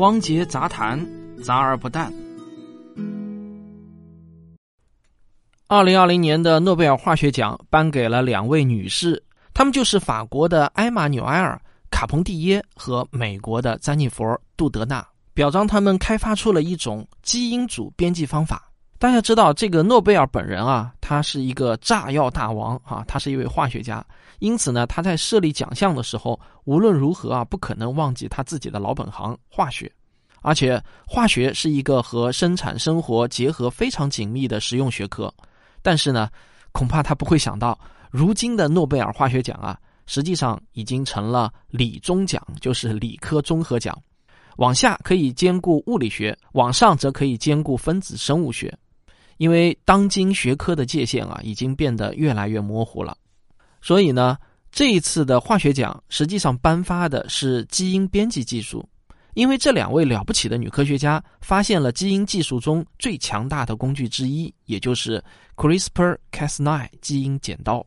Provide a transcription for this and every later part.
汪杰杂谈，杂而不淡。二零二零年的诺贝尔化学奖颁给了两位女士，她们就是法国的埃玛纽埃尔·卡彭蒂耶和美国的詹妮弗·杜德纳，表彰他们开发出了一种基因组编辑方法。大家知道，这个诺贝尔本人啊，他是一个炸药大王啊，他是一位化学家，因此呢，他在设立奖项的时候，无论如何啊，不可能忘记他自己的老本行——化学。而且，化学是一个和生产生活结合非常紧密的实用学科。但是呢，恐怕他不会想到，如今的诺贝尔化学奖啊，实际上已经成了理中奖，就是理科综合奖，往下可以兼顾物理学，往上则可以兼顾分子生物学。因为当今学科的界限啊，已经变得越来越模糊了，所以呢，这一次的化学奖实际上颁发的是基因编辑技术。因为这两位了不起的女科学家发现了基因技术中最强大的工具之一，也就是 CRISPR-Cas9 基因剪刀。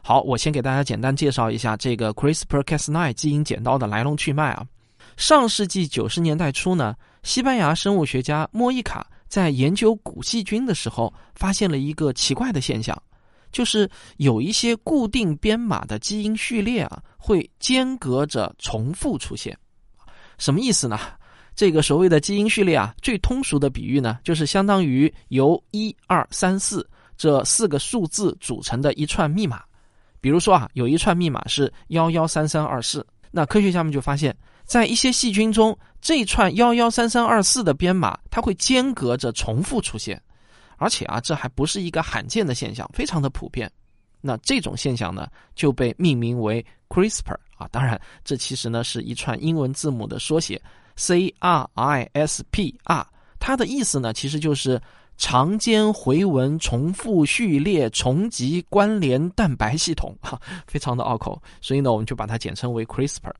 好，我先给大家简单介绍一下这个 CRISPR-Cas9 基因剪刀的来龙去脉啊。上世纪九十年代初呢，西班牙生物学家莫伊卡。在研究古细菌的时候，发现了一个奇怪的现象，就是有一些固定编码的基因序列啊，会间隔着重复出现。什么意思呢？这个所谓的基因序列啊，最通俗的比喻呢，就是相当于由一二三四这四个数字组成的一串密码。比如说啊，有一串密码是幺幺三三二四，那科学家们就发现。在一些细菌中，这串幺幺三三二四的编码，它会间隔着重复出现，而且啊，这还不是一个罕见的现象，非常的普遍。那这种现象呢，就被命名为 CRISPR 啊。当然，这其实呢是一串英文字母的缩写，C R I S P R。它的意思呢，其实就是长间回文重复序列重集关联蛋白系统，哈，非常的拗口，所以呢，我们就把它简称为 CRISPR。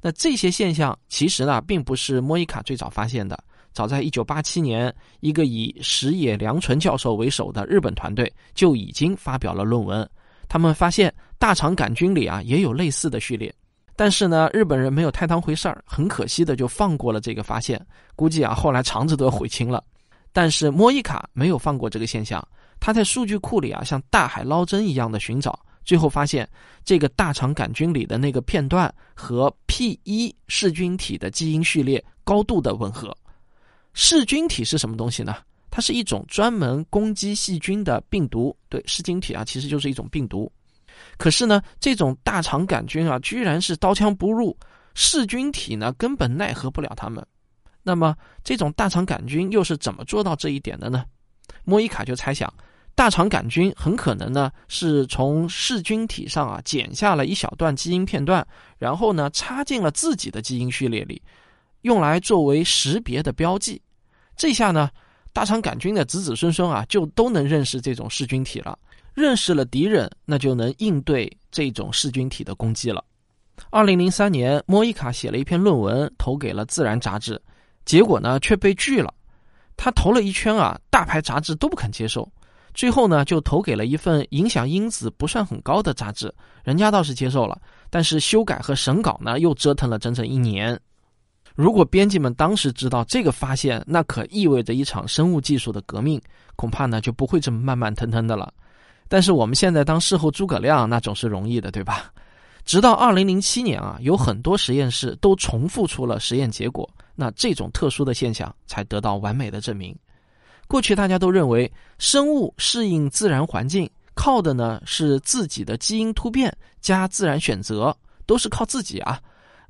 那这些现象其实呢，并不是莫伊卡最早发现的。早在1987年，一个以石野良纯教授为首的日本团队就已经发表了论文。他们发现大肠杆菌里啊也有类似的序列，但是呢，日本人没有太当回事儿，很可惜的就放过了这个发现。估计啊，后来肠子都要悔青了。但是莫伊卡没有放过这个现象，他在数据库里啊，像大海捞针一样的寻找。最后发现，这个大肠杆菌里的那个片段和 P 一噬菌体的基因序列高度的吻合。噬菌体是什么东西呢？它是一种专门攻击细菌的病毒。对，噬菌体啊，其实就是一种病毒。可是呢，这种大肠杆菌啊，居然是刀枪不入，噬菌体呢根本奈何不了它们。那么，这种大肠杆菌又是怎么做到这一点的呢？莫伊卡就猜想。大肠杆菌很可能呢是从噬菌体上啊剪下了一小段基因片段，然后呢插进了自己的基因序列里，用来作为识别的标记。这下呢，大肠杆菌的子子孙孙啊就都能认识这种噬菌体了。认识了敌人，那就能应对这种噬菌体的攻击了。二零零三年，莫伊卡写了一篇论文投给了《自然》杂志，结果呢却被拒了。他投了一圈啊，大牌杂志都不肯接受。最后呢，就投给了一份影响因子不算很高的杂志，人家倒是接受了，但是修改和审稿呢，又折腾了整整一年。如果编辑们当时知道这个发现，那可意味着一场生物技术的革命，恐怕呢就不会这么慢慢腾腾的了。但是我们现在当事后诸葛亮，那总是容易的，对吧？直到二零零七年啊，有很多实验室都重复出了实验结果，那这种特殊的现象才得到完美的证明。过去大家都认为，生物适应自然环境靠的呢是自己的基因突变加自然选择，都是靠自己啊，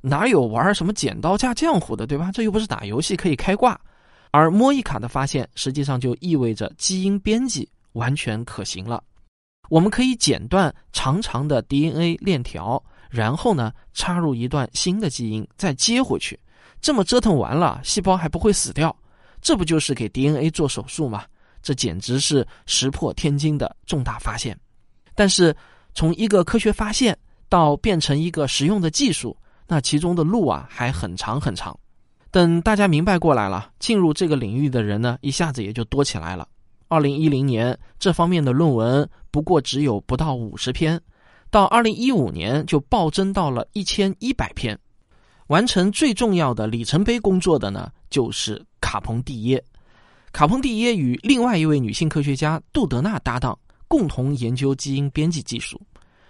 哪有玩什么剪刀加浆糊的，对吧？这又不是打游戏可以开挂。而莫伊卡的发现，实际上就意味着基因编辑完全可行了。我们可以剪断长长的 DNA 链条，然后呢插入一段新的基因，再接回去，这么折腾完了，细胞还不会死掉。这不就是给 DNA 做手术吗？这简直是石破天惊的重大发现。但是，从一个科学发现到变成一个实用的技术，那其中的路啊还很长很长。等大家明白过来了，进入这个领域的人呢，一下子也就多起来了。二零一零年，这方面的论文不过只有不到五十篇，到二零一五年就暴增到了一千一百篇。完成最重要的里程碑工作的呢，就是卡彭蒂耶。卡彭蒂耶与另外一位女性科学家杜德纳搭档，共同研究基因编辑技术。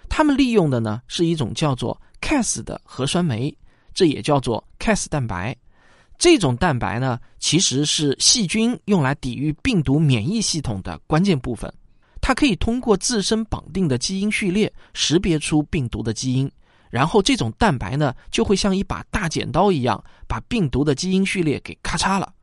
他们利用的呢是一种叫做 Cas 的核酸酶，这也叫做 Cas 蛋白。这种蛋白呢，其实是细菌用来抵御病毒免疫系统的关键部分。它可以通过自身绑定的基因序列识别出病毒的基因，然后这种蛋白呢，就会像一把大剪刀一样，把病毒的基因序列给咔嚓了。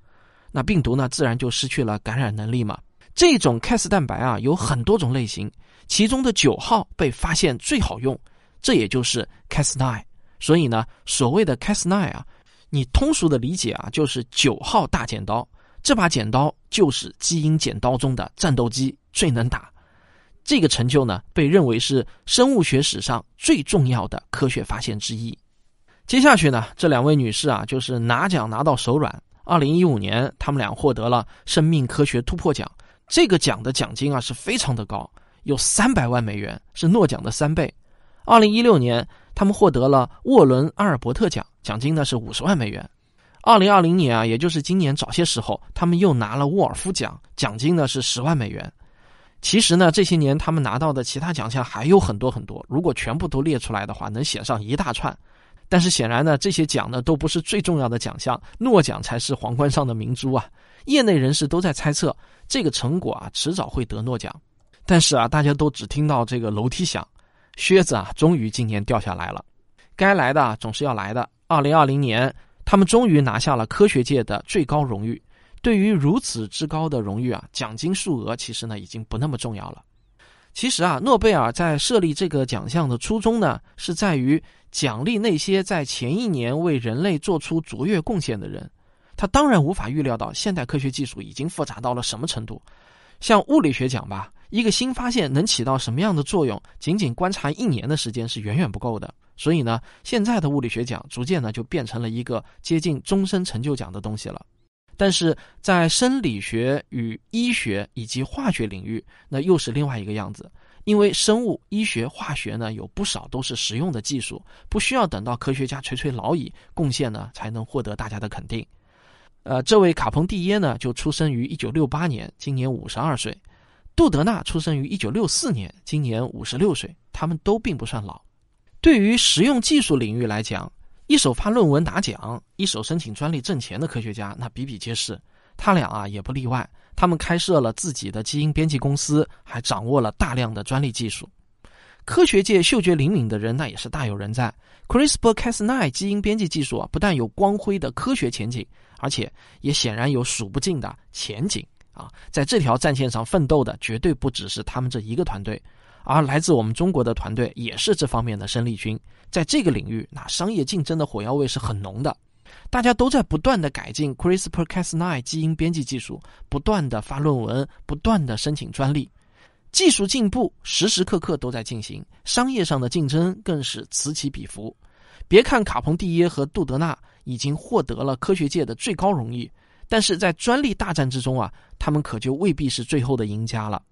那病毒呢，自然就失去了感染能力嘛。这种 Cas 蛋白啊，有很多种类型，其中的九号被发现最好用，这也就是 Cas9。所以呢，所谓的 Cas9 啊。你通俗的理解啊，就是九号大剪刀，这把剪刀就是基因剪刀中的战斗机，最能打。这个成就呢，被认为是生物学史上最重要的科学发现之一。接下去呢，这两位女士啊，就是拿奖拿到手软。二零一五年，她们俩获得了生命科学突破奖，这个奖的奖金啊是非常的高，有三百万美元，是诺奖的三倍。二零一六年。他们获得了沃伦阿尔伯特奖，奖金呢是五十万美元。二零二零年啊，也就是今年早些时候，他们又拿了沃尔夫奖，奖金呢是十万美元。其实呢，这些年他们拿到的其他奖项还有很多很多，如果全部都列出来的话，能写上一大串。但是显然呢，这些奖呢都不是最重要的奖项，诺奖才是皇冠上的明珠啊！业内人士都在猜测，这个成果啊迟早会得诺奖。但是啊，大家都只听到这个楼梯响。靴子啊，终于今年掉下来了。该来的总是要来的。二零二零年，他们终于拿下了科学界的最高荣誉。对于如此之高的荣誉啊，奖金数额其实呢已经不那么重要了。其实啊，诺贝尔在设立这个奖项的初衷呢，是在于奖励那些在前一年为人类做出卓越贡献的人。他当然无法预料到现代科学技术已经复杂到了什么程度。像物理学奖吧。一个新发现能起到什么样的作用？仅仅观察一年的时间是远远不够的。所以呢，现在的物理学奖逐渐呢就变成了一个接近终身成就奖的东西了。但是在生理学与医学以及化学领域，那又是另外一个样子。因为生物、医学、化学呢有不少都是实用的技术，不需要等到科学家垂垂老矣，贡献呢才能获得大家的肯定。呃，这位卡彭蒂耶呢就出生于一九六八年，今年五十二岁。杜德纳出生于一九六四年，今年五十六岁。他们都并不算老。对于实用技术领域来讲，一手发论文拿奖，一手申请专利挣钱的科学家那比比皆是。他俩啊也不例外。他们开设了自己的基因编辑公司，还掌握了大量的专利技术。科学界嗅觉灵敏的人那也是大有人在。CRISPR-Cas9 基因编辑技术啊，不但有光辉的科学前景，而且也显然有数不尽的前景。啊，在这条战线上奋斗的绝对不只是他们这一个团队，而来自我们中国的团队也是这方面的生力军。在这个领域，那商业竞争的火药味是很浓的，大家都在不断的改进 CRISPR-Cas9 基因编辑技术，不断的发论文，不断的申请专利，技术进步时时刻刻都在进行，商业上的竞争更是此起彼伏。别看卡彭蒂耶和杜德纳已经获得了科学界的最高荣誉。但是在专利大战之中啊，他们可就未必是最后的赢家了。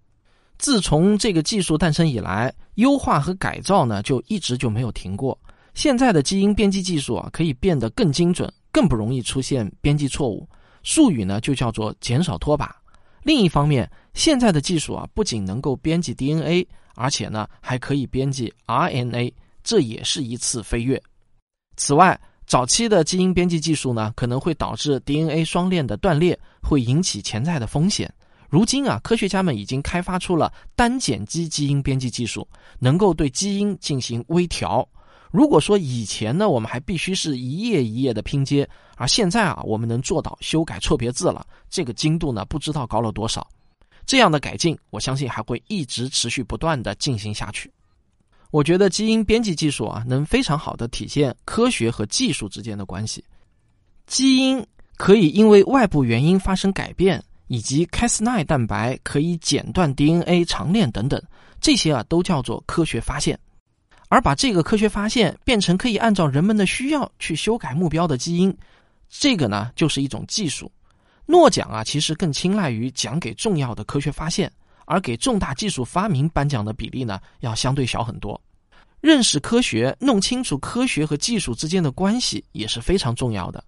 自从这个技术诞生以来，优化和改造呢就一直就没有停过。现在的基因编辑技术啊，可以变得更精准，更不容易出现编辑错误，术语呢就叫做减少拖把。另一方面，现在的技术啊，不仅能够编辑 DNA，而且呢还可以编辑 RNA，这也是一次飞跃。此外，早期的基因编辑技术呢，可能会导致 DNA 双链的断裂，会引起潜在的风险。如今啊，科学家们已经开发出了单碱基基因编辑技术，能够对基因进行微调。如果说以前呢，我们还必须是一页一页的拼接，而现在啊，我们能做到修改错别字了，这个精度呢，不知道高了多少。这样的改进，我相信还会一直持续不断的进行下去。我觉得基因编辑技术啊，能非常好的体现科学和技术之间的关系。基因可以因为外部原因发生改变，以及 Cas9 蛋白可以剪断 DNA 长链等等，这些啊都叫做科学发现。而把这个科学发现变成可以按照人们的需要去修改目标的基因，这个呢就是一种技术。诺奖啊，其实更青睐于奖给重要的科学发现。而给重大技术发明颁奖的比例呢，要相对小很多。认识科学，弄清楚科学和技术之间的关系也是非常重要的。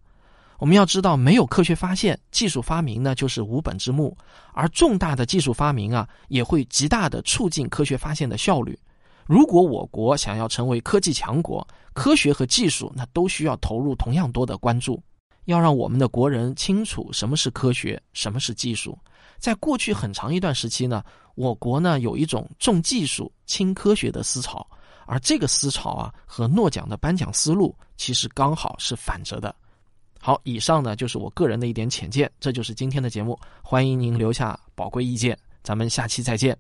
我们要知道，没有科学发现，技术发明呢就是无本之木，而重大的技术发明啊，也会极大的促进科学发现的效率。如果我国想要成为科技强国，科学和技术那都需要投入同样多的关注。要让我们的国人清楚什么是科学，什么是技术。在过去很长一段时期呢，我国呢有一种重技术轻科学的思潮，而这个思潮啊和诺奖的颁奖思路其实刚好是反着的。好以上呢就是我个人的一点浅见这就是今天的节目欢迎您留下宝贵意见咱们下期再见。